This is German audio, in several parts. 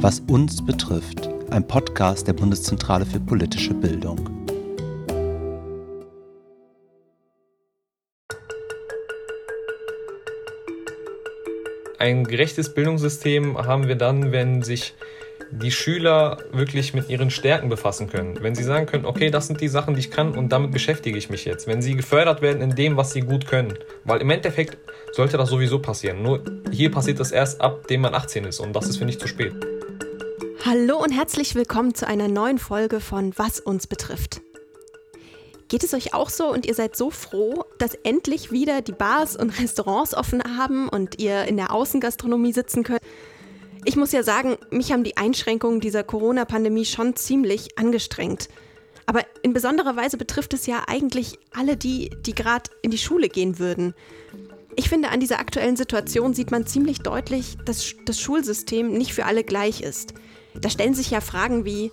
Was uns betrifft, ein Podcast der Bundeszentrale für politische Bildung. Ein gerechtes Bildungssystem haben wir dann, wenn sich die Schüler wirklich mit ihren Stärken befassen können. Wenn sie sagen können, okay, das sind die Sachen, die ich kann und damit beschäftige ich mich jetzt. Wenn sie gefördert werden in dem, was sie gut können. Weil im Endeffekt sollte das sowieso passieren. Nur hier passiert das erst ab, dem man 18 ist und das ist, finde ich, zu spät. Hallo und herzlich willkommen zu einer neuen Folge von Was uns betrifft. Geht es euch auch so und ihr seid so froh, dass endlich wieder die Bars und Restaurants offen haben und ihr in der Außengastronomie sitzen könnt? Ich muss ja sagen, mich haben die Einschränkungen dieser Corona-Pandemie schon ziemlich angestrengt. Aber in besonderer Weise betrifft es ja eigentlich alle die, die gerade in die Schule gehen würden. Ich finde, an dieser aktuellen Situation sieht man ziemlich deutlich, dass das Schulsystem nicht für alle gleich ist. Da stellen sich ja Fragen wie,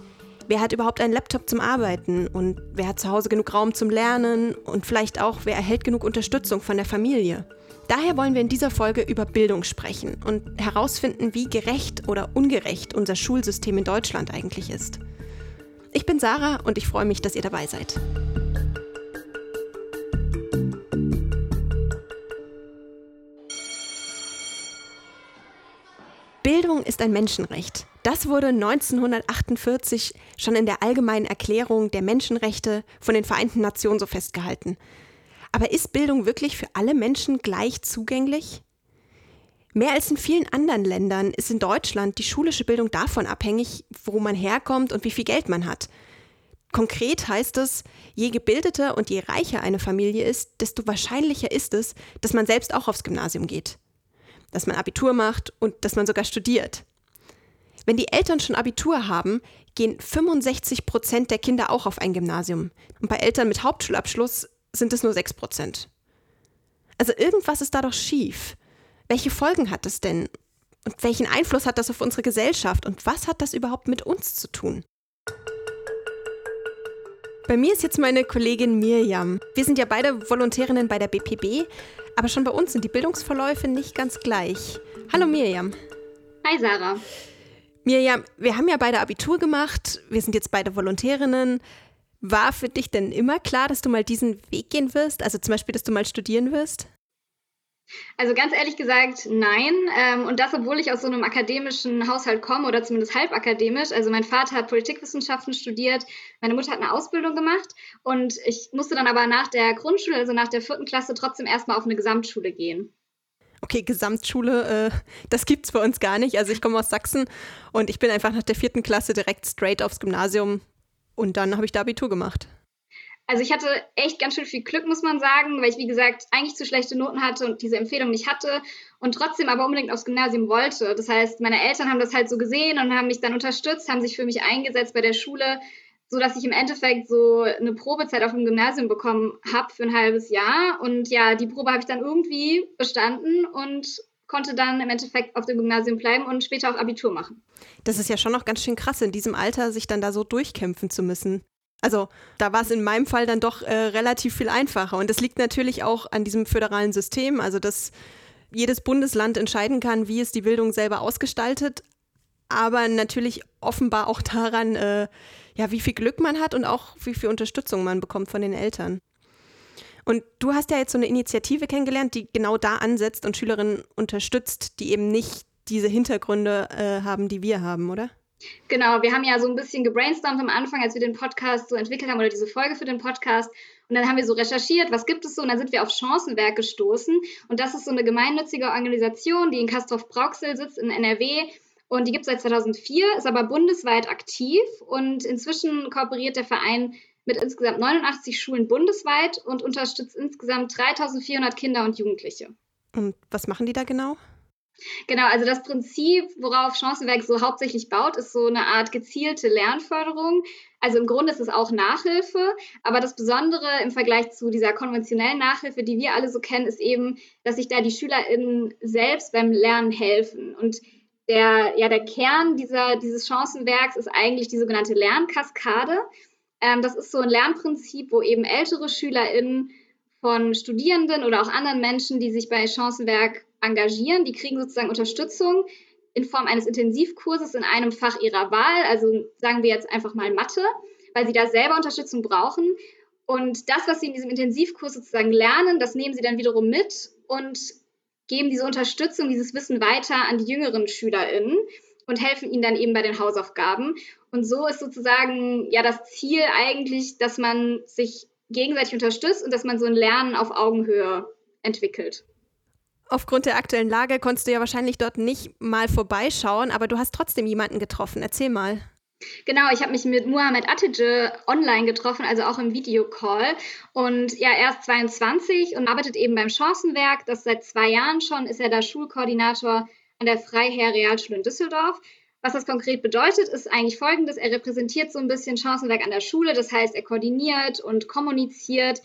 wer hat überhaupt einen Laptop zum Arbeiten und wer hat zu Hause genug Raum zum Lernen und vielleicht auch, wer erhält genug Unterstützung von der Familie. Daher wollen wir in dieser Folge über Bildung sprechen und herausfinden, wie gerecht oder ungerecht unser Schulsystem in Deutschland eigentlich ist. Ich bin Sarah und ich freue mich, dass ihr dabei seid. Bildung ist ein Menschenrecht. Das wurde 1948 schon in der Allgemeinen Erklärung der Menschenrechte von den Vereinten Nationen so festgehalten. Aber ist Bildung wirklich für alle Menschen gleich zugänglich? Mehr als in vielen anderen Ländern ist in Deutschland die schulische Bildung davon abhängig, wo man herkommt und wie viel Geld man hat. Konkret heißt es, je gebildeter und je reicher eine Familie ist, desto wahrscheinlicher ist es, dass man selbst auch aufs Gymnasium geht, dass man Abitur macht und dass man sogar studiert. Wenn die Eltern schon Abitur haben, gehen 65 Prozent der Kinder auch auf ein Gymnasium. Und bei Eltern mit Hauptschulabschluss sind es nur 6 Prozent. Also irgendwas ist da doch schief. Welche Folgen hat das denn? Und welchen Einfluss hat das auf unsere Gesellschaft? Und was hat das überhaupt mit uns zu tun? Bei mir ist jetzt meine Kollegin Mirjam. Wir sind ja beide Volontärinnen bei der BPB, aber schon bei uns sind die Bildungsverläufe nicht ganz gleich. Hallo Mirjam. Hi Sarah. Mirjam, wir haben ja beide Abitur gemacht, wir sind jetzt beide Volontärinnen. War für dich denn immer klar, dass du mal diesen Weg gehen wirst? Also zum Beispiel, dass du mal studieren wirst? Also ganz ehrlich gesagt, nein. Ähm, und das, obwohl ich aus so einem akademischen Haushalt komme oder zumindest halbakademisch. Also mein Vater hat Politikwissenschaften studiert, meine Mutter hat eine Ausbildung gemacht und ich musste dann aber nach der Grundschule, also nach der vierten Klasse, trotzdem erstmal auf eine Gesamtschule gehen. Okay, Gesamtschule, äh, das gibt's bei uns gar nicht. Also ich komme aus Sachsen und ich bin einfach nach der vierten Klasse direkt straight aufs Gymnasium und dann habe ich da Abitur gemacht. Also ich hatte echt ganz schön viel Glück, muss man sagen, weil ich, wie gesagt, eigentlich zu schlechte Noten hatte und diese Empfehlung nicht hatte und trotzdem aber unbedingt aufs Gymnasium wollte. Das heißt, meine Eltern haben das halt so gesehen und haben mich dann unterstützt, haben sich für mich eingesetzt bei der Schule, sodass ich im Endeffekt so eine Probezeit auf dem Gymnasium bekommen habe für ein halbes Jahr. Und ja, die Probe habe ich dann irgendwie bestanden und konnte dann im Endeffekt auf dem Gymnasium bleiben und später auch Abitur machen. Das ist ja schon noch ganz schön krass, in diesem Alter sich dann da so durchkämpfen zu müssen. Also da war es in meinem Fall dann doch äh, relativ viel einfacher. Und das liegt natürlich auch an diesem föderalen System, also dass jedes Bundesland entscheiden kann, wie es die Bildung selber ausgestaltet, aber natürlich offenbar auch daran, äh, ja, wie viel Glück man hat und auch wie viel Unterstützung man bekommt von den Eltern. Und du hast ja jetzt so eine Initiative kennengelernt, die genau da ansetzt und Schülerinnen unterstützt, die eben nicht diese Hintergründe äh, haben, die wir haben, oder? Genau, wir haben ja so ein bisschen gebrainstormt am Anfang, als wir den Podcast so entwickelt haben oder diese Folge für den Podcast. Und dann haben wir so recherchiert, was gibt es so? Und dann sind wir auf Chancenwerk gestoßen. Und das ist so eine gemeinnützige Organisation, die in Castorf-Brauxel sitzt in NRW. Und die gibt es seit 2004, ist aber bundesweit aktiv. Und inzwischen kooperiert der Verein mit insgesamt 89 Schulen bundesweit und unterstützt insgesamt 3400 Kinder und Jugendliche. Und was machen die da genau? Genau, also das Prinzip, worauf Chancenwerk so hauptsächlich baut, ist so eine Art gezielte Lernförderung. Also im Grunde ist es auch Nachhilfe, aber das Besondere im Vergleich zu dieser konventionellen Nachhilfe, die wir alle so kennen, ist eben, dass sich da die SchülerInnen selbst beim Lernen helfen. Und der, ja, der Kern dieser, dieses Chancenwerks ist eigentlich die sogenannte Lernkaskade. Ähm, das ist so ein Lernprinzip, wo eben ältere SchülerInnen von Studierenden oder auch anderen Menschen, die sich bei Chancenwerk engagieren, die kriegen sozusagen Unterstützung in Form eines Intensivkurses in einem Fach ihrer Wahl, also sagen wir jetzt einfach mal Mathe, weil sie da selber Unterstützung brauchen. Und das, was sie in diesem Intensivkurs sozusagen lernen, das nehmen sie dann wiederum mit und geben diese Unterstützung, dieses Wissen weiter an die jüngeren SchülerInnen und helfen ihnen dann eben bei den Hausaufgaben. Und so ist sozusagen ja das Ziel eigentlich, dass man sich gegenseitig unterstützt und dass man so ein Lernen auf Augenhöhe entwickelt. Aufgrund der aktuellen Lage konntest du ja wahrscheinlich dort nicht mal vorbeischauen, aber du hast trotzdem jemanden getroffen. Erzähl mal. Genau, ich habe mich mit Muhammad Atije online getroffen, also auch im Videocall. Und ja, er ist 22 und arbeitet eben beim Chancenwerk. Das seit zwei Jahren schon ist er da Schulkoordinator an der Freiherr Realschule in Düsseldorf. Was das konkret bedeutet, ist eigentlich folgendes. Er repräsentiert so ein bisschen Chancenwerk an der Schule. Das heißt, er koordiniert und kommuniziert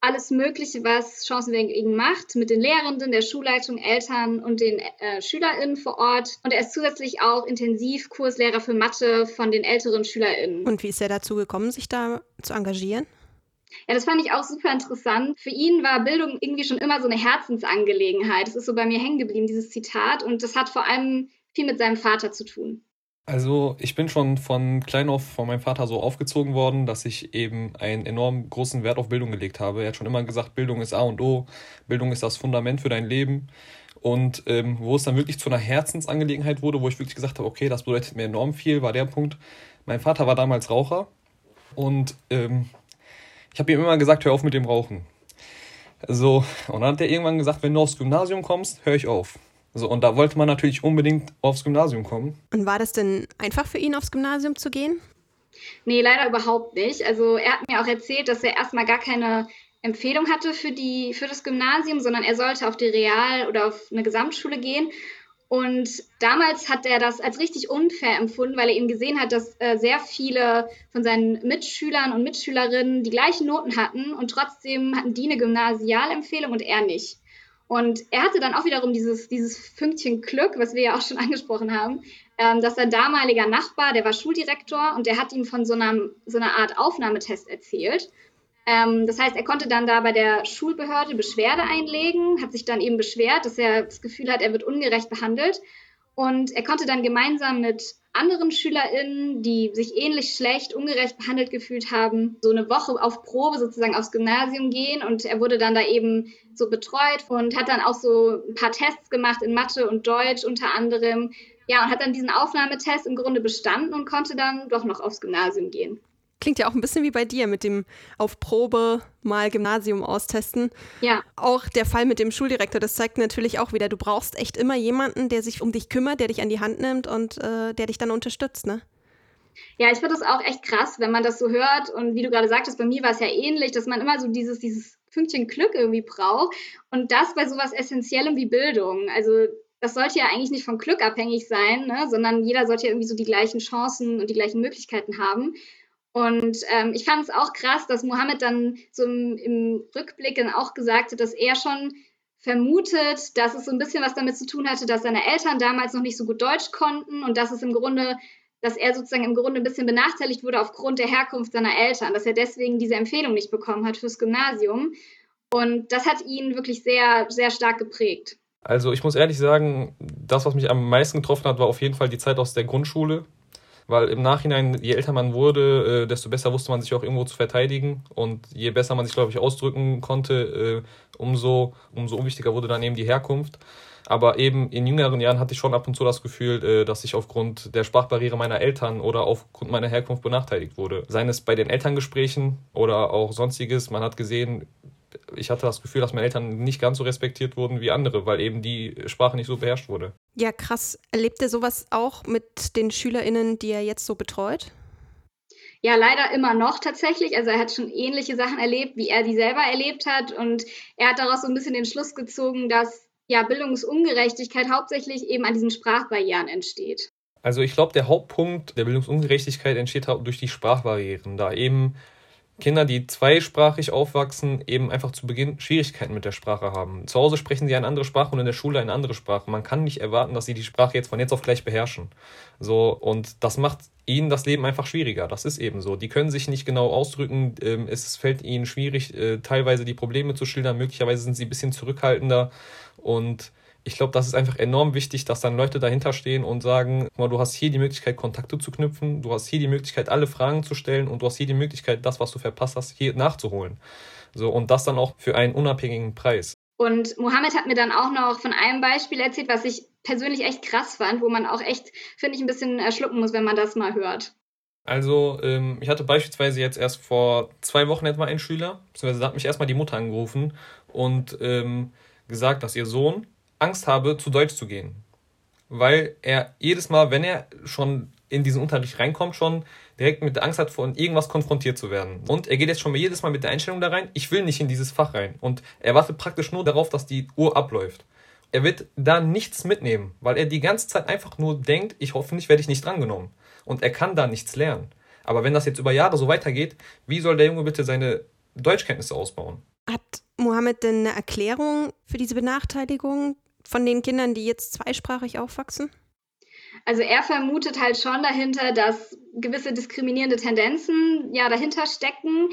alles Mögliche, was Chancenwerk eben macht, mit den Lehrenden, der Schulleitung, Eltern und den äh, SchülerInnen vor Ort. Und er ist zusätzlich auch Intensivkurslehrer für Mathe von den älteren SchülerInnen. Und wie ist er dazu gekommen, sich da zu engagieren? Ja, das fand ich auch super interessant. Für ihn war Bildung irgendwie schon immer so eine Herzensangelegenheit. Das ist so bei mir hängen geblieben, dieses Zitat. Und das hat vor allem viel mit seinem Vater zu tun. Also ich bin schon von klein auf von meinem Vater so aufgezogen worden, dass ich eben einen enorm großen Wert auf Bildung gelegt habe. Er hat schon immer gesagt, Bildung ist A und O, Bildung ist das Fundament für dein Leben. Und ähm, wo es dann wirklich zu einer Herzensangelegenheit wurde, wo ich wirklich gesagt habe, okay, das bedeutet mir enorm viel, war der Punkt. Mein Vater war damals Raucher und ähm, ich habe ihm immer gesagt, hör auf mit dem Rauchen. So, und dann hat er irgendwann gesagt, wenn du aufs Gymnasium kommst, hör ich auf. So, und da wollte man natürlich unbedingt aufs Gymnasium kommen. Und war das denn einfach für ihn, aufs Gymnasium zu gehen? Nee, leider überhaupt nicht. Also er hat mir auch erzählt, dass er erstmal gar keine Empfehlung hatte für, die, für das Gymnasium, sondern er sollte auf die Real- oder auf eine Gesamtschule gehen. Und damals hat er das als richtig unfair empfunden, weil er eben gesehen hat, dass äh, sehr viele von seinen Mitschülern und Mitschülerinnen die gleichen Noten hatten und trotzdem hatten die eine Gymnasialempfehlung und er nicht. Und er hatte dann auch wiederum dieses, dieses Fünkchen Glück, was wir ja auch schon angesprochen haben, ähm, dass sein damaliger Nachbar, der war Schuldirektor und der hat ihm von so, einem, so einer Art Aufnahmetest erzählt. Ähm, das heißt, er konnte dann da bei der Schulbehörde Beschwerde einlegen, hat sich dann eben beschwert, dass er das Gefühl hat, er wird ungerecht behandelt. Und er konnte dann gemeinsam mit anderen SchülerInnen, die sich ähnlich schlecht, ungerecht behandelt gefühlt haben, so eine Woche auf Probe sozusagen aufs Gymnasium gehen. Und er wurde dann da eben so betreut und hat dann auch so ein paar Tests gemacht in Mathe und Deutsch unter anderem. Ja, und hat dann diesen Aufnahmetest im Grunde bestanden und konnte dann doch noch aufs Gymnasium gehen. Klingt ja auch ein bisschen wie bei dir mit dem auf Probe mal Gymnasium austesten. Ja. Auch der Fall mit dem Schuldirektor, das zeigt natürlich auch wieder, du brauchst echt immer jemanden, der sich um dich kümmert, der dich an die Hand nimmt und äh, der dich dann unterstützt, ne? Ja, ich finde das auch echt krass, wenn man das so hört. Und wie du gerade sagtest, bei mir war es ja ähnlich, dass man immer so dieses, dieses Fünkchen Glück irgendwie braucht. Und das bei sowas Essentiellem wie Bildung. Also das sollte ja eigentlich nicht vom Glück abhängig sein, ne? sondern jeder sollte ja irgendwie so die gleichen Chancen und die gleichen Möglichkeiten haben. Und ähm, ich fand es auch krass, dass Mohammed dann so im, im Rückblick dann auch gesagt hat, dass er schon vermutet, dass es so ein bisschen was damit zu tun hatte, dass seine Eltern damals noch nicht so gut Deutsch konnten und dass es im Grunde, dass er sozusagen im Grunde ein bisschen benachteiligt wurde aufgrund der Herkunft seiner Eltern, dass er deswegen diese Empfehlung nicht bekommen hat fürs Gymnasium. Und das hat ihn wirklich sehr, sehr stark geprägt. Also ich muss ehrlich sagen, das, was mich am meisten getroffen hat, war auf jeden Fall die Zeit aus der Grundschule weil im Nachhinein, je älter man wurde, äh, desto besser wusste man sich auch irgendwo zu verteidigen und je besser man sich, glaube ich, ausdrücken konnte, äh, umso, umso unwichtiger wurde dann eben die Herkunft. Aber eben in jüngeren Jahren hatte ich schon ab und zu das Gefühl, äh, dass ich aufgrund der Sprachbarriere meiner Eltern oder aufgrund meiner Herkunft benachteiligt wurde. Seien es bei den Elterngesprächen oder auch sonstiges. Man hat gesehen, ich hatte das Gefühl, dass meine Eltern nicht ganz so respektiert wurden wie andere, weil eben die Sprache nicht so beherrscht wurde. Ja, krass. Erlebt er sowas auch mit den SchülerInnen, die er jetzt so betreut? Ja, leider immer noch tatsächlich. Also er hat schon ähnliche Sachen erlebt, wie er die selber erlebt hat. Und er hat daraus so ein bisschen den Schluss gezogen, dass ja Bildungsungerechtigkeit hauptsächlich eben an diesen Sprachbarrieren entsteht. Also ich glaube, der Hauptpunkt der Bildungsungerechtigkeit entsteht durch die Sprachbarrieren, da eben Kinder, die zweisprachig aufwachsen, eben einfach zu Beginn Schwierigkeiten mit der Sprache haben. Zu Hause sprechen sie eine andere Sprache und in der Schule eine andere Sprache. Man kann nicht erwarten, dass sie die Sprache jetzt von jetzt auf gleich beherrschen. So, und das macht ihnen das Leben einfach schwieriger. Das ist eben so. Die können sich nicht genau ausdrücken. Ähm, es fällt ihnen schwierig, äh, teilweise die Probleme zu schildern. Möglicherweise sind sie ein bisschen zurückhaltender und ich glaube, das ist einfach enorm wichtig, dass dann Leute dahinter stehen und sagen, mal, du hast hier die Möglichkeit, Kontakte zu knüpfen, du hast hier die Möglichkeit, alle Fragen zu stellen und du hast hier die Möglichkeit, das, was du verpasst hast, hier nachzuholen. So, und das dann auch für einen unabhängigen Preis. Und Mohammed hat mir dann auch noch von einem Beispiel erzählt, was ich persönlich echt krass fand, wo man auch echt, finde ich, ein bisschen schlucken muss, wenn man das mal hört. Also, ähm, ich hatte beispielsweise jetzt erst vor zwei Wochen etwa einen Schüler, beziehungsweise hat mich erstmal die Mutter angerufen und ähm, gesagt, dass ihr Sohn Angst habe, zu Deutsch zu gehen. Weil er jedes Mal, wenn er schon in diesen Unterricht reinkommt, schon direkt mit der Angst hat, von irgendwas konfrontiert zu werden. Und er geht jetzt schon jedes Mal mit der Einstellung da rein, ich will nicht in dieses Fach rein. Und er wartet praktisch nur darauf, dass die Uhr abläuft. Er wird da nichts mitnehmen, weil er die ganze Zeit einfach nur denkt, ich hoffentlich werde ich nicht drangenommen. Und er kann da nichts lernen. Aber wenn das jetzt über Jahre so weitergeht, wie soll der Junge bitte seine Deutschkenntnisse ausbauen? Hat Mohammed denn eine Erklärung für diese Benachteiligung von den Kindern, die jetzt zweisprachig aufwachsen? Also er vermutet halt schon dahinter, dass gewisse diskriminierende Tendenzen ja dahinter stecken.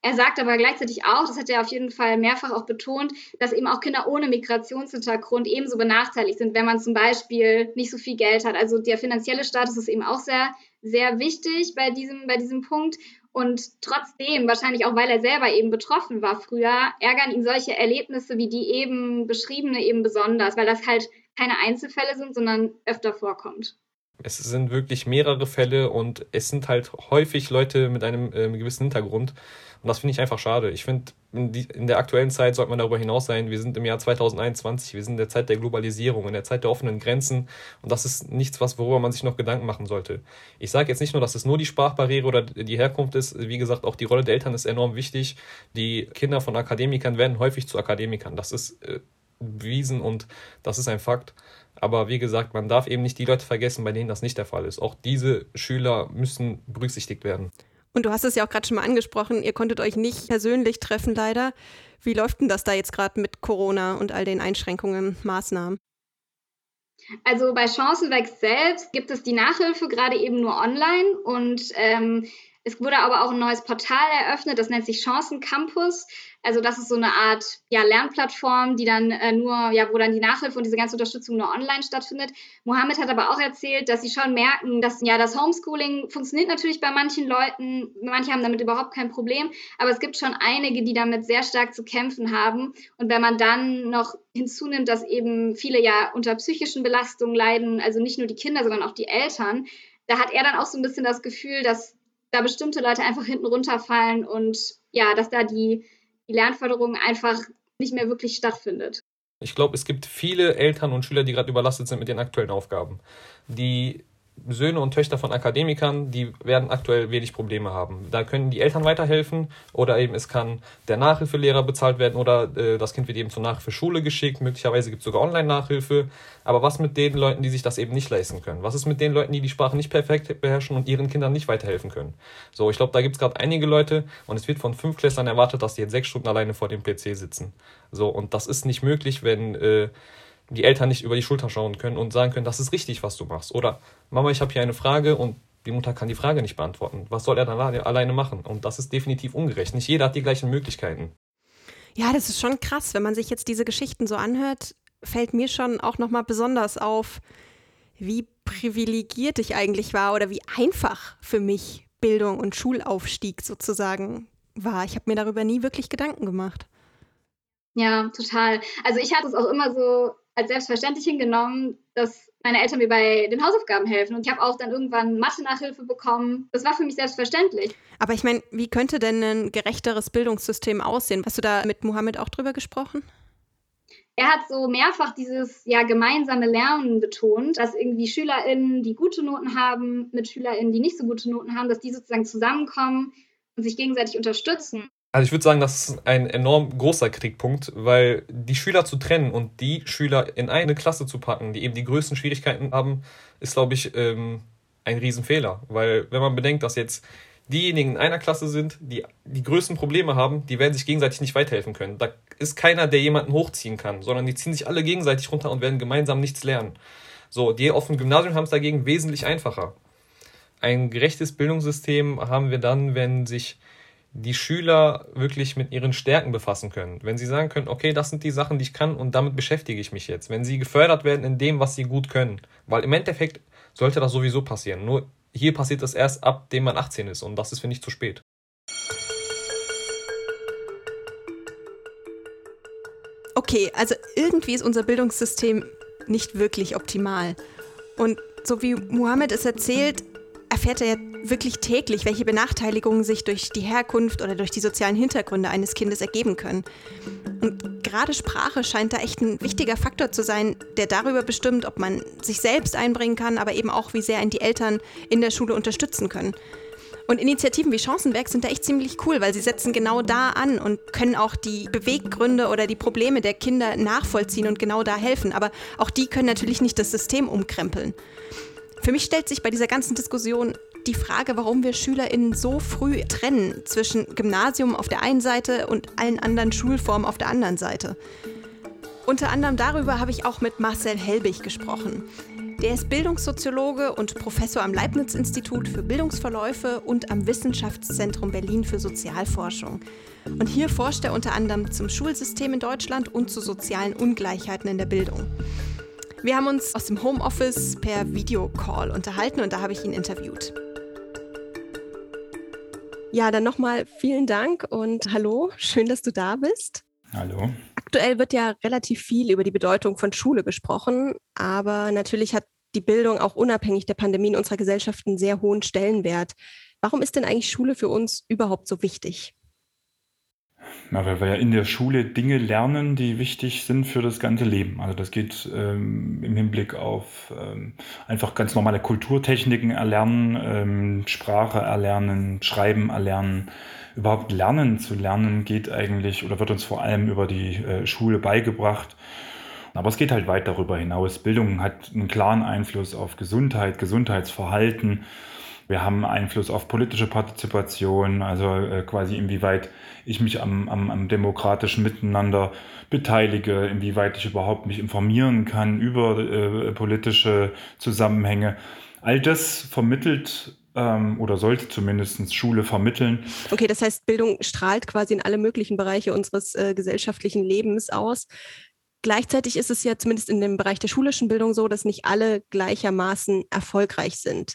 Er sagt aber gleichzeitig auch, das hat er auf jeden Fall mehrfach auch betont, dass eben auch Kinder ohne Migrationshintergrund ebenso benachteiligt sind, wenn man zum Beispiel nicht so viel Geld hat. Also der finanzielle Status ist eben auch sehr, sehr wichtig bei diesem, bei diesem Punkt. Und trotzdem, wahrscheinlich auch weil er selber eben betroffen war früher, ärgern ihn solche Erlebnisse wie die eben beschriebene eben besonders, weil das halt keine Einzelfälle sind, sondern öfter vorkommt. Es sind wirklich mehrere Fälle und es sind halt häufig Leute mit einem äh, gewissen Hintergrund. Und das finde ich einfach schade. Ich finde, in, in, der aktuellen Zeit sollte man darüber hinaus sein. Wir sind im Jahr 2021, wir sind in der Zeit der Globalisierung, in der Zeit der offenen Grenzen. Und das ist nichts, was, worüber man sich noch Gedanken machen sollte. Ich sage jetzt nicht nur, dass es nur die Sprachbarriere oder die Herkunft ist. Wie gesagt, auch die Rolle der Eltern ist enorm wichtig. Die Kinder von Akademikern werden häufig zu Akademikern. Das ist äh, bewiesen und das ist ein Fakt. Aber wie gesagt, man darf eben nicht die Leute vergessen, bei denen das nicht der Fall ist. Auch diese Schüler müssen berücksichtigt werden. Und du hast es ja auch gerade schon mal angesprochen, ihr konntet euch nicht persönlich treffen, leider. Wie läuft denn das da jetzt gerade mit Corona und all den Einschränkungen, Maßnahmen? Also bei Chancenwächst selbst gibt es die Nachhilfe gerade eben nur online und ähm, es wurde aber auch ein neues Portal eröffnet, das nennt sich Chancen Campus. Also das ist so eine Art ja, Lernplattform, die dann äh, nur, ja, wo dann die Nachhilfe und diese ganze Unterstützung nur online stattfindet. Mohammed hat aber auch erzählt, dass sie schon merken, dass ja das Homeschooling funktioniert natürlich bei manchen Leuten, manche haben damit überhaupt kein Problem, aber es gibt schon einige, die damit sehr stark zu kämpfen haben. Und wenn man dann noch hinzunimmt, dass eben viele ja unter psychischen Belastungen leiden, also nicht nur die Kinder, sondern auch die Eltern, da hat er dann auch so ein bisschen das Gefühl, dass da bestimmte Leute einfach hinten runterfallen und ja, dass da die, die Lernförderung einfach nicht mehr wirklich stattfindet. Ich glaube, es gibt viele Eltern und Schüler, die gerade überlastet sind mit den aktuellen Aufgaben, die Söhne und Töchter von Akademikern, die werden aktuell wenig Probleme haben. Da können die Eltern weiterhelfen oder eben es kann der Nachhilfelehrer bezahlt werden oder äh, das Kind wird eben zur Nachhilfeschule geschickt. Möglicherweise gibt es sogar Online-Nachhilfe. Aber was mit den Leuten, die sich das eben nicht leisten können? Was ist mit den Leuten, die die Sprache nicht perfekt beherrschen und ihren Kindern nicht weiterhelfen können? So, ich glaube, da gibt es gerade einige Leute und es wird von Fünftklässlern erwartet, dass die jetzt sechs Stunden alleine vor dem PC sitzen. So, und das ist nicht möglich, wenn äh, die Eltern nicht über die Schulter schauen können und sagen können, das ist richtig, was du machst. Oder Mama, ich habe hier eine Frage und die Mutter kann die Frage nicht beantworten. Was soll er dann alleine machen? Und das ist definitiv ungerecht. Nicht jeder hat die gleichen Möglichkeiten. Ja, das ist schon krass. Wenn man sich jetzt diese Geschichten so anhört, fällt mir schon auch nochmal besonders auf, wie privilegiert ich eigentlich war oder wie einfach für mich Bildung und Schulaufstieg sozusagen war. Ich habe mir darüber nie wirklich Gedanken gemacht. Ja, total. Also ich hatte es auch immer so als selbstverständlich hingenommen, dass meine Eltern mir bei den Hausaufgaben helfen. Und ich habe auch dann irgendwann Mathe-Nachhilfe bekommen. Das war für mich selbstverständlich. Aber ich meine, wie könnte denn ein gerechteres Bildungssystem aussehen? Hast du da mit Mohammed auch drüber gesprochen? Er hat so mehrfach dieses ja, gemeinsame Lernen betont, dass irgendwie SchülerInnen, die gute Noten haben, mit SchülerInnen, die nicht so gute Noten haben, dass die sozusagen zusammenkommen und sich gegenseitig unterstützen. Also ich würde sagen, das ist ein enorm großer Kritikpunkt, weil die Schüler zu trennen und die Schüler in eine Klasse zu packen, die eben die größten Schwierigkeiten haben, ist, glaube ich, ähm, ein Riesenfehler. Weil wenn man bedenkt, dass jetzt diejenigen in einer Klasse sind, die die größten Probleme haben, die werden sich gegenseitig nicht weiterhelfen können. Da ist keiner, der jemanden hochziehen kann, sondern die ziehen sich alle gegenseitig runter und werden gemeinsam nichts lernen. So, die auf dem Gymnasium haben es dagegen wesentlich einfacher. Ein gerechtes Bildungssystem haben wir dann, wenn sich die Schüler wirklich mit ihren Stärken befassen können. Wenn sie sagen können, okay, das sind die Sachen, die ich kann und damit beschäftige ich mich jetzt. Wenn sie gefördert werden in dem, was sie gut können. Weil im Endeffekt sollte das sowieso passieren. Nur hier passiert das erst ab, dem man 18 ist und das ist, finde ich, zu spät. Okay, also irgendwie ist unser Bildungssystem nicht wirklich optimal. Und so wie Mohammed es erzählt, erfährt er wirklich täglich, welche Benachteiligungen sich durch die Herkunft oder durch die sozialen Hintergründe eines Kindes ergeben können. Und gerade Sprache scheint da echt ein wichtiger Faktor zu sein, der darüber bestimmt, ob man sich selbst einbringen kann, aber eben auch, wie sehr ihn die Eltern in der Schule unterstützen können. Und Initiativen wie Chancenwerk sind da echt ziemlich cool, weil sie setzen genau da an und können auch die Beweggründe oder die Probleme der Kinder nachvollziehen und genau da helfen. Aber auch die können natürlich nicht das System umkrempeln. Für mich stellt sich bei dieser ganzen Diskussion die Frage, warum wir SchülerInnen so früh trennen zwischen Gymnasium auf der einen Seite und allen anderen Schulformen auf der anderen Seite. Unter anderem darüber habe ich auch mit Marcel Helbig gesprochen. Der ist Bildungssoziologe und Professor am Leibniz-Institut für Bildungsverläufe und am Wissenschaftszentrum Berlin für Sozialforschung. Und hier forscht er unter anderem zum Schulsystem in Deutschland und zu sozialen Ungleichheiten in der Bildung. Wir haben uns aus dem Homeoffice per Videocall unterhalten und da habe ich ihn interviewt. Ja, dann nochmal vielen Dank und hallo, schön, dass du da bist. Hallo. Aktuell wird ja relativ viel über die Bedeutung von Schule gesprochen, aber natürlich hat die Bildung auch unabhängig der Pandemie in unserer Gesellschaft einen sehr hohen Stellenwert. Warum ist denn eigentlich Schule für uns überhaupt so wichtig? Na, weil wir ja in der Schule Dinge lernen, die wichtig sind für das ganze Leben. Also das geht ähm, im Hinblick auf ähm, einfach ganz normale Kulturtechniken erlernen, ähm, Sprache erlernen, Schreiben erlernen. Überhaupt lernen zu lernen geht eigentlich oder wird uns vor allem über die äh, Schule beigebracht. Aber es geht halt weit darüber hinaus. Bildung hat einen klaren Einfluss auf Gesundheit, Gesundheitsverhalten. Wir haben Einfluss auf politische Partizipation, also äh, quasi inwieweit ich mich am, am, am demokratischen Miteinander beteilige, inwieweit ich überhaupt mich informieren kann über äh, politische Zusammenhänge. All das vermittelt ähm, oder sollte zumindest Schule vermitteln. Okay, das heißt, Bildung strahlt quasi in alle möglichen Bereiche unseres äh, gesellschaftlichen Lebens aus. Gleichzeitig ist es ja zumindest in dem Bereich der schulischen Bildung so, dass nicht alle gleichermaßen erfolgreich sind.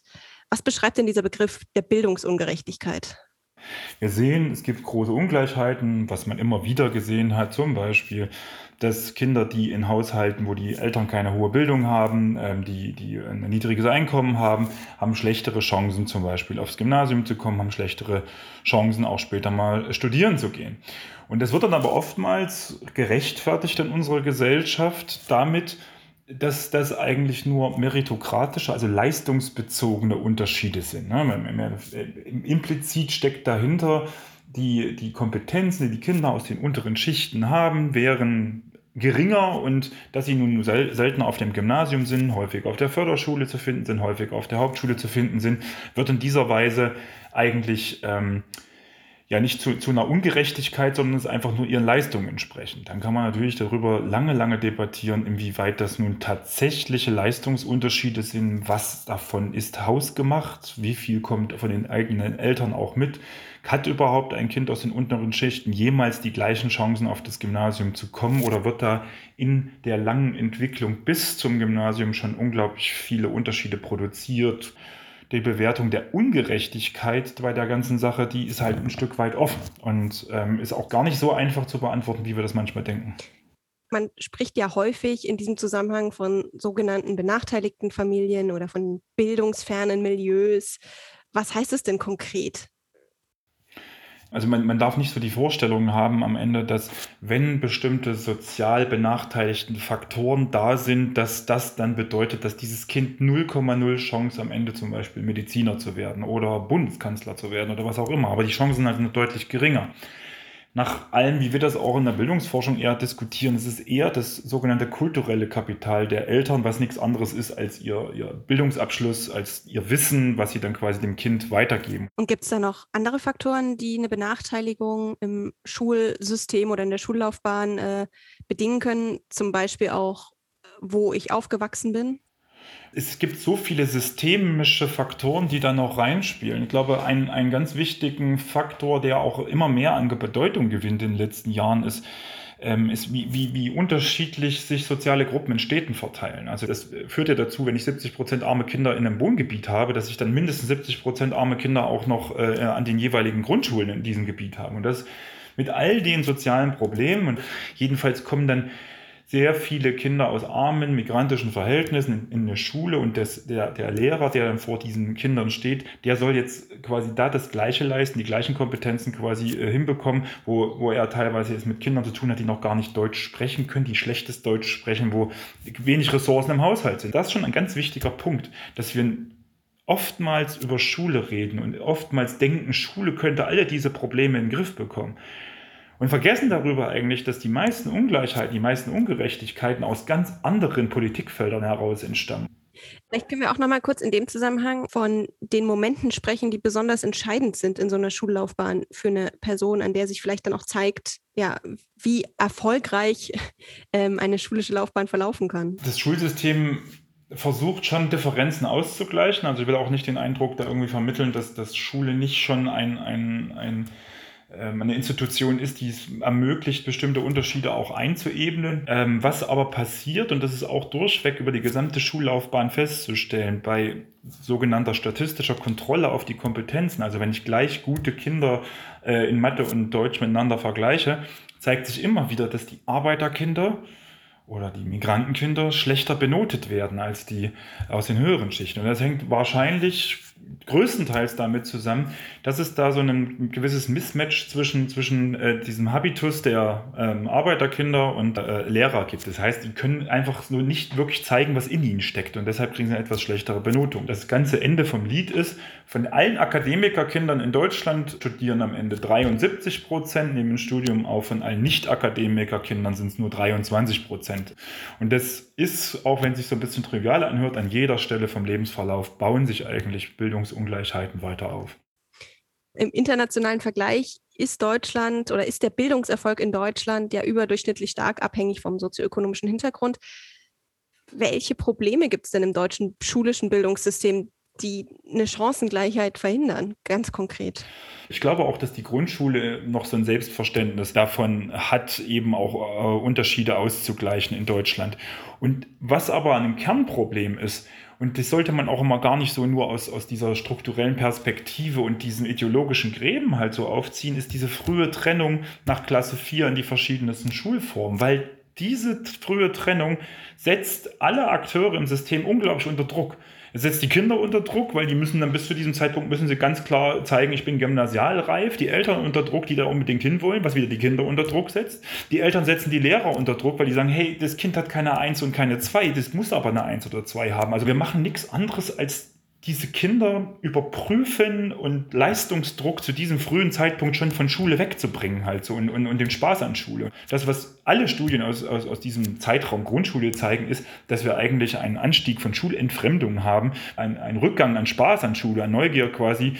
Was beschreibt denn dieser Begriff der Bildungsungerechtigkeit? Wir sehen, es gibt große Ungleichheiten, was man immer wieder gesehen hat, zum Beispiel, dass Kinder, die in Haushalten, wo die Eltern keine hohe Bildung haben, ähm, die, die ein niedriges Einkommen haben, haben schlechtere Chancen, zum Beispiel aufs Gymnasium zu kommen, haben schlechtere Chancen, auch später mal studieren zu gehen. Und das wird dann aber oftmals gerechtfertigt in unserer Gesellschaft damit, dass das eigentlich nur meritokratische, also leistungsbezogene Unterschiede sind. Ne? Implizit steckt dahinter, die, die Kompetenzen, die die Kinder aus den unteren Schichten haben, wären geringer und dass sie nun sel seltener auf dem Gymnasium sind, häufig auf der Förderschule zu finden sind, häufig auf der Hauptschule zu finden sind, wird in dieser Weise eigentlich ähm, ja nicht zu, zu einer Ungerechtigkeit, sondern es einfach nur ihren Leistungen entsprechend. Dann kann man natürlich darüber lange, lange debattieren, inwieweit das nun tatsächliche Leistungsunterschiede sind, was davon ist hausgemacht, wie viel kommt von den eigenen Eltern auch mit. Hat überhaupt ein Kind aus den unteren Schichten jemals die gleichen Chancen auf das Gymnasium zu kommen oder wird da in der langen Entwicklung bis zum Gymnasium schon unglaublich viele Unterschiede produziert? Die Bewertung der Ungerechtigkeit bei der ganzen Sache, die ist halt ein Stück weit offen und ähm, ist auch gar nicht so einfach zu beantworten, wie wir das manchmal denken. Man spricht ja häufig in diesem Zusammenhang von sogenannten benachteiligten Familien oder von bildungsfernen Milieus. Was heißt es denn konkret? Also man, man darf nicht so die Vorstellung haben am Ende, dass wenn bestimmte sozial benachteiligten Faktoren da sind, dass das dann bedeutet, dass dieses Kind 0,0 Chance am Ende zum Beispiel Mediziner zu werden oder Bundeskanzler zu werden oder was auch immer. Aber die Chancen sind halt deutlich geringer nach allem, wie wir das auch in der Bildungsforschung eher diskutieren, es ist eher das sogenannte kulturelle Kapital der Eltern, was nichts anderes ist als ihr, ihr Bildungsabschluss, als ihr Wissen, was sie dann quasi dem Kind weitergeben. Und gibt es da noch andere Faktoren, die eine Benachteiligung im Schulsystem oder in der Schullaufbahn äh, bedingen können? Zum Beispiel auch, wo ich aufgewachsen bin? Es gibt so viele systemische Faktoren, die da noch reinspielen. Ich glaube, ein, ein ganz wichtigen Faktor, der auch immer mehr an Bedeutung gewinnt in den letzten Jahren, ist, ähm, ist, wie, wie, wie unterschiedlich sich soziale Gruppen in Städten verteilen. Also das führt ja dazu, wenn ich 70 Prozent arme Kinder in einem Wohngebiet habe, dass ich dann mindestens 70 Prozent arme Kinder auch noch äh, an den jeweiligen Grundschulen in diesem Gebiet habe. Und das mit all den sozialen Problemen und jedenfalls kommen dann sehr viele Kinder aus armen, migrantischen Verhältnissen in, in eine Schule und das, der, der Lehrer, der dann vor diesen Kindern steht, der soll jetzt quasi da das Gleiche leisten, die gleichen Kompetenzen quasi äh, hinbekommen, wo, wo er teilweise jetzt mit Kindern zu tun hat, die noch gar nicht Deutsch sprechen können, die schlechtes Deutsch sprechen, wo wenig Ressourcen im Haushalt sind. Das ist schon ein ganz wichtiger Punkt, dass wir oftmals über Schule reden und oftmals denken, Schule könnte alle diese Probleme in den Griff bekommen und vergessen darüber eigentlich, dass die meisten Ungleichheiten, die meisten Ungerechtigkeiten aus ganz anderen Politikfeldern heraus entstammen. Vielleicht können wir auch noch mal kurz in dem Zusammenhang von den Momenten sprechen, die besonders entscheidend sind in so einer Schullaufbahn für eine Person, an der sich vielleicht dann auch zeigt, ja, wie erfolgreich ähm, eine schulische Laufbahn verlaufen kann. Das Schulsystem versucht schon Differenzen auszugleichen. Also ich will auch nicht den Eindruck da irgendwie vermitteln, dass, dass Schule nicht schon ein, ein, ein eine Institution ist, die es ermöglicht, bestimmte Unterschiede auch einzuebnen. Ähm, was aber passiert, und das ist auch durchweg über die gesamte Schullaufbahn festzustellen, bei sogenannter statistischer Kontrolle auf die Kompetenzen, also wenn ich gleich gute Kinder äh, in Mathe und Deutsch miteinander vergleiche, zeigt sich immer wieder, dass die Arbeiterkinder oder die Migrantenkinder schlechter benotet werden als die aus den höheren Schichten. Und das hängt wahrscheinlich größtenteils damit zusammen, dass es da so ein gewisses Mismatch zwischen, zwischen äh, diesem Habitus der ähm, Arbeiterkinder und äh, Lehrer gibt. Das heißt, die können einfach nur nicht wirklich zeigen, was in ihnen steckt und deshalb kriegen sie eine etwas schlechtere Benotung. Das ganze Ende vom Lied ist, von allen Akademikerkindern in Deutschland studieren am Ende 73 Prozent, nehmen ein Studium auf, von allen Nicht-Akademikerkindern sind es nur 23 Prozent. Und das ist, auch wenn es sich so ein bisschen trivial anhört, an jeder Stelle vom Lebensverlauf bauen sich eigentlich Bildungs Bildungsungleichheiten weiter auf. Im internationalen Vergleich ist Deutschland oder ist der Bildungserfolg in Deutschland ja überdurchschnittlich stark abhängig vom sozioökonomischen Hintergrund. Welche Probleme gibt es denn im deutschen schulischen Bildungssystem, die eine Chancengleichheit verhindern, ganz konkret? Ich glaube auch, dass die Grundschule noch so ein Selbstverständnis davon hat, eben auch äh, Unterschiede auszugleichen in Deutschland. Und was aber ein Kernproblem ist, und das sollte man auch immer gar nicht so nur aus, aus dieser strukturellen Perspektive und diesen ideologischen Gräben halt so aufziehen, ist diese frühe Trennung nach Klasse 4 in die verschiedensten Schulformen, weil diese frühe Trennung setzt alle Akteure im System unglaublich unter Druck. Setzt die Kinder unter Druck, weil die müssen dann bis zu diesem Zeitpunkt müssen sie ganz klar zeigen, ich bin gymnasialreif. Die Eltern unter Druck, die da unbedingt hinwollen, was wieder die Kinder unter Druck setzt. Die Eltern setzen die Lehrer unter Druck, weil die sagen, hey, das Kind hat keine Eins und keine Zwei, das muss aber eine Eins oder Zwei haben. Also wir machen nichts anderes als diese Kinder überprüfen und Leistungsdruck zu diesem frühen Zeitpunkt schon von Schule wegzubringen halt so und, und, und den Spaß an Schule. Das, was alle Studien aus, aus, aus diesem Zeitraum Grundschule zeigen, ist, dass wir eigentlich einen Anstieg von Schulentfremdung haben, einen, einen Rückgang an Spaß an Schule, an Neugier quasi.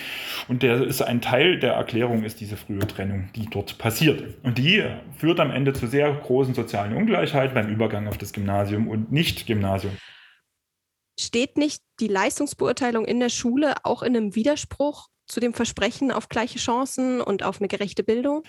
Und der ist ein Teil der Erklärung, ist diese frühe Trennung, die dort passiert. Und die führt am Ende zu sehr großen sozialen Ungleichheiten beim Übergang auf das Gymnasium und Nicht-Gymnasium. Steht nicht die Leistungsbeurteilung in der Schule auch in einem Widerspruch zu dem Versprechen auf gleiche Chancen und auf eine gerechte Bildung?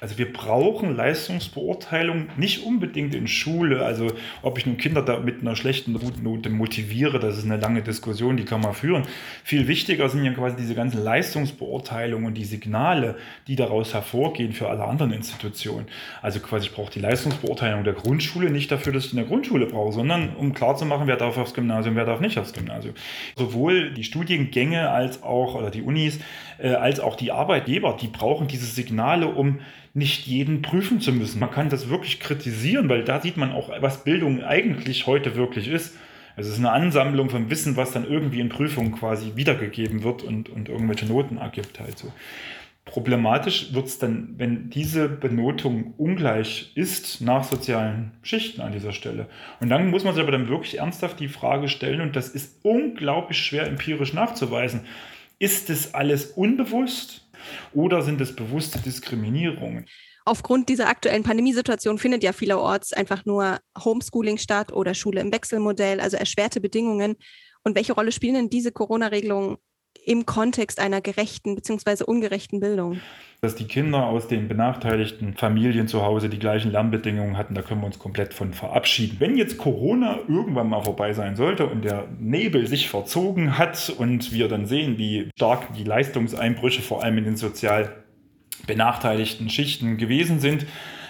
Also wir brauchen Leistungsbeurteilung nicht unbedingt in Schule. Also ob ich nun Kinder da mit einer schlechten Note motiviere, das ist eine lange Diskussion, die kann man führen. Viel wichtiger sind ja quasi diese ganzen Leistungsbeurteilungen und die Signale, die daraus hervorgehen für alle anderen Institutionen. Also quasi ich brauche die Leistungsbeurteilung der Grundschule nicht dafür, dass ich in der Grundschule brauche, sondern um klarzumachen, wer darf aufs Gymnasium, wer darf nicht aufs Gymnasium. Sowohl die Studiengänge als auch oder die Unis äh, als auch die Arbeitgeber, die brauchen diese Signale, um nicht jeden prüfen zu müssen. Man kann das wirklich kritisieren, weil da sieht man auch, was Bildung eigentlich heute wirklich ist. Es ist eine Ansammlung von Wissen, was dann irgendwie in Prüfungen quasi wiedergegeben wird und, und irgendwelche Noten ergibt halt. Problematisch wird es dann, wenn diese Benotung ungleich ist nach sozialen Schichten an dieser Stelle. Und dann muss man sich aber dann wirklich ernsthaft die Frage stellen, und das ist unglaublich schwer empirisch nachzuweisen, ist es alles unbewusst oder sind es bewusste Diskriminierungen? aufgrund dieser aktuellen Pandemiesituation findet ja vielerorts einfach nur Homeschooling statt oder Schule im Wechselmodell, also erschwerte Bedingungen. Und welche Rolle spielen denn diese Corona-Regelungen im Kontext einer gerechten bzw. ungerechten Bildung? Dass die Kinder aus den benachteiligten Familien zu Hause die gleichen Lernbedingungen hatten, da können wir uns komplett von verabschieden. Wenn jetzt Corona irgendwann mal vorbei sein sollte und der Nebel sich verzogen hat und wir dann sehen, wie stark die Leistungseinbrüche vor allem in den sozial benachteiligten Schichten gewesen sind,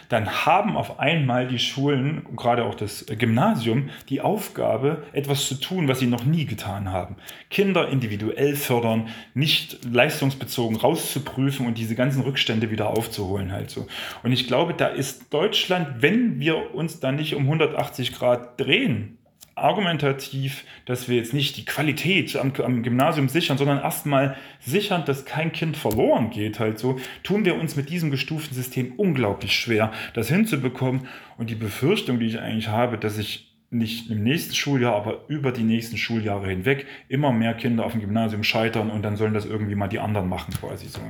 dann haben auf einmal die Schulen, gerade auch das Gymnasium, die Aufgabe, etwas zu tun, was sie noch nie getan haben. Kinder individuell fördern, nicht leistungsbezogen rauszuprüfen und diese ganzen Rückstände wieder aufzuholen halt so. Und ich glaube, da ist Deutschland, wenn wir uns da nicht um 180 Grad drehen, argumentativ, dass wir jetzt nicht die Qualität am, am Gymnasium sichern, sondern erstmal sichern, dass kein Kind verloren geht, halt so, tun wir uns mit diesem gestuften System unglaublich schwer, das hinzubekommen. Und die Befürchtung, die ich eigentlich habe, dass ich nicht im nächsten Schuljahr, aber über die nächsten Schuljahre hinweg immer mehr Kinder auf dem Gymnasium scheitern und dann sollen das irgendwie mal die anderen machen quasi so.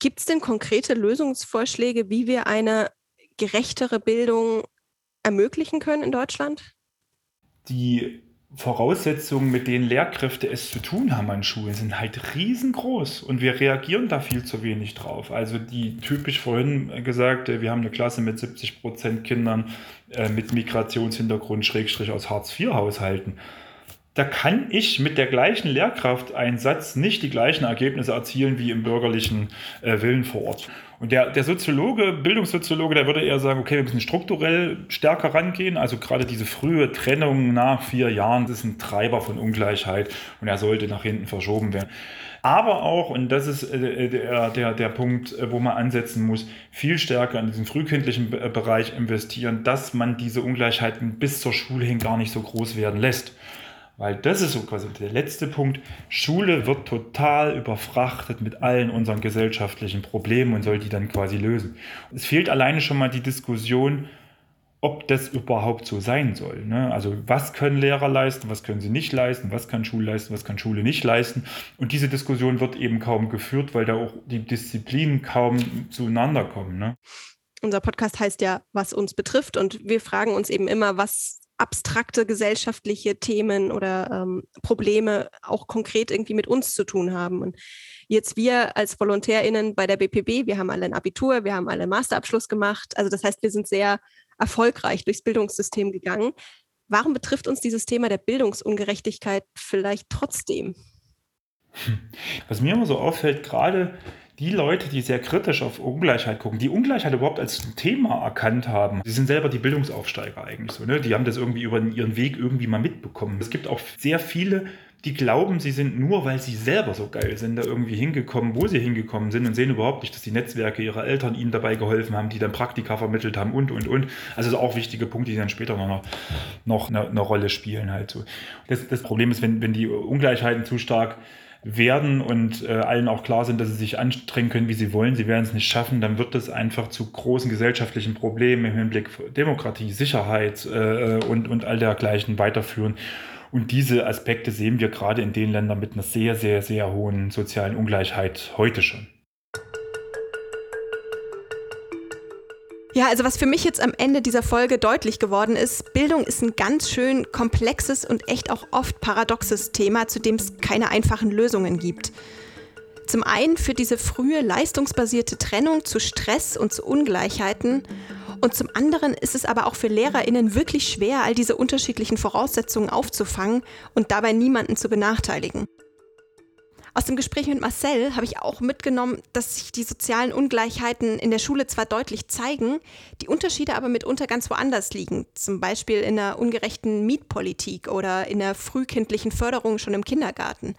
Gibt es denn konkrete Lösungsvorschläge, wie wir eine gerechtere Bildung ermöglichen können in Deutschland? Die Voraussetzungen, mit denen Lehrkräfte es zu tun haben an Schulen, sind halt riesengroß und wir reagieren da viel zu wenig drauf. Also die typisch vorhin gesagt, wir haben eine Klasse mit 70 Prozent Kindern äh, mit Migrationshintergrund, Schrägstrich aus Hartz-IV-Haushalten. Da kann ich mit der gleichen Lehrkrafteinsatz nicht die gleichen Ergebnisse erzielen wie im bürgerlichen äh, Willen vor Ort. Und der, der Soziologe, Bildungssoziologe, der würde eher sagen, okay, wir müssen strukturell stärker rangehen. Also gerade diese frühe Trennung nach vier Jahren, das ist ein Treiber von Ungleichheit und er sollte nach hinten verschoben werden. Aber auch, und das ist äh, der, der, der Punkt, äh, wo man ansetzen muss, viel stärker in diesen frühkindlichen Bereich investieren, dass man diese Ungleichheiten bis zur Schule hin gar nicht so groß werden lässt. Weil das ist so quasi der letzte Punkt. Schule wird total überfrachtet mit allen unseren gesellschaftlichen Problemen und soll die dann quasi lösen. Es fehlt alleine schon mal die Diskussion, ob das überhaupt so sein soll. Ne? Also was können Lehrer leisten, was können sie nicht leisten, was kann Schule leisten, was kann Schule nicht leisten. Und diese Diskussion wird eben kaum geführt, weil da auch die Disziplinen kaum zueinander kommen. Ne? Unser Podcast heißt ja, was uns betrifft. Und wir fragen uns eben immer, was abstrakte gesellschaftliche Themen oder ähm, Probleme auch konkret irgendwie mit uns zu tun haben. Und jetzt wir als VolontärInnen bei der BPB, wir haben alle ein Abitur, wir haben alle einen Masterabschluss gemacht. Also das heißt, wir sind sehr erfolgreich durchs Bildungssystem gegangen. Warum betrifft uns dieses Thema der Bildungsungerechtigkeit vielleicht trotzdem? Was mir immer so auffällt, gerade die Leute, die sehr kritisch auf Ungleichheit gucken, die Ungleichheit überhaupt als Thema erkannt haben, die sind selber die Bildungsaufsteiger eigentlich so. Ne? Die haben das irgendwie über ihren Weg irgendwie mal mitbekommen. Es gibt auch sehr viele, die glauben, sie sind nur, weil sie selber so geil sind, da irgendwie hingekommen, wo sie hingekommen sind und sehen überhaupt nicht, dass die Netzwerke ihrer Eltern ihnen dabei geholfen haben, die dann Praktika vermittelt haben und, und, und. Also auch wichtige Punkte, die dann später noch, noch eine, eine Rolle spielen halt so. Das, das Problem ist, wenn, wenn die Ungleichheiten zu stark werden und äh, allen auch klar sind, dass sie sich anstrengen können, wie sie wollen, sie werden es nicht schaffen, dann wird das einfach zu großen gesellschaftlichen Problemen im Hinblick auf Demokratie, Sicherheit äh, und, und all dergleichen weiterführen. Und diese Aspekte sehen wir gerade in den Ländern mit einer sehr, sehr, sehr hohen sozialen Ungleichheit heute schon. Ja, also was für mich jetzt am Ende dieser Folge deutlich geworden ist, Bildung ist ein ganz schön komplexes und echt auch oft paradoxes Thema, zu dem es keine einfachen Lösungen gibt. Zum einen führt diese frühe leistungsbasierte Trennung zu Stress und zu Ungleichheiten und zum anderen ist es aber auch für Lehrerinnen wirklich schwer, all diese unterschiedlichen Voraussetzungen aufzufangen und dabei niemanden zu benachteiligen. Aus dem Gespräch mit Marcel habe ich auch mitgenommen, dass sich die sozialen Ungleichheiten in der Schule zwar deutlich zeigen, die Unterschiede aber mitunter ganz woanders liegen. Zum Beispiel in der ungerechten Mietpolitik oder in der frühkindlichen Förderung schon im Kindergarten.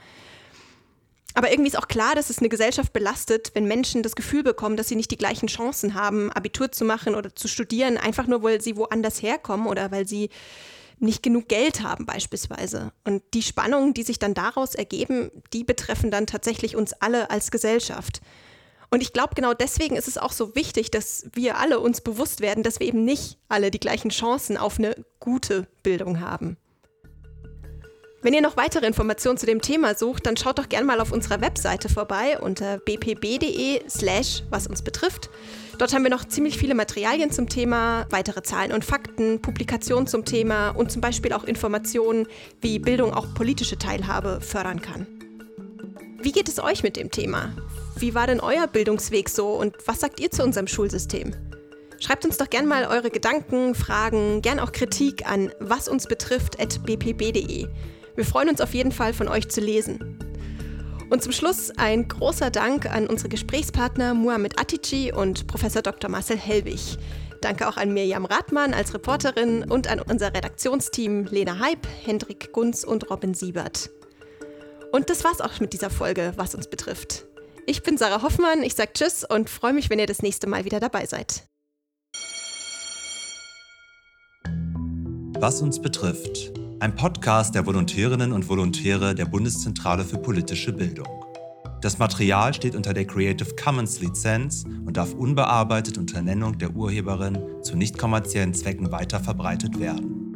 Aber irgendwie ist auch klar, dass es eine Gesellschaft belastet, wenn Menschen das Gefühl bekommen, dass sie nicht die gleichen Chancen haben, Abitur zu machen oder zu studieren, einfach nur, weil sie woanders herkommen oder weil sie nicht genug Geld haben beispielsweise. Und die Spannungen, die sich dann daraus ergeben, die betreffen dann tatsächlich uns alle als Gesellschaft. Und ich glaube, genau deswegen ist es auch so wichtig, dass wir alle uns bewusst werden, dass wir eben nicht alle die gleichen Chancen auf eine gute Bildung haben. Wenn ihr noch weitere Informationen zu dem Thema sucht, dann schaut doch gerne mal auf unserer Webseite vorbei unter bpb.de slash was uns betrifft. Dort haben wir noch ziemlich viele Materialien zum Thema, weitere Zahlen und Fakten, Publikationen zum Thema und zum Beispiel auch Informationen, wie Bildung auch politische Teilhabe fördern kann. Wie geht es euch mit dem Thema? Wie war denn euer Bildungsweg so und was sagt ihr zu unserem Schulsystem? Schreibt uns doch gerne mal eure Gedanken, Fragen, gern auch Kritik an wasunsbetrifft.bpb.de. Wir freuen uns auf jeden Fall, von euch zu lesen. Und zum Schluss ein großer Dank an unsere Gesprächspartner Muhammad Atici und Professor Dr. Marcel Helwig. Danke auch an Mirjam Rathmann als Reporterin und an unser Redaktionsteam Lena Heib, Hendrik Gunz und Robin Siebert. Und das war's auch mit dieser Folge, was uns betrifft. Ich bin Sarah Hoffmann, ich sage Tschüss und freue mich, wenn ihr das nächste Mal wieder dabei seid. Was uns betrifft ein Podcast der Volontärinnen und Volontäre der Bundeszentrale für politische Bildung. Das Material steht unter der Creative Commons Lizenz und darf unbearbeitet unter Nennung der Urheberin zu nicht kommerziellen Zwecken weiterverbreitet werden.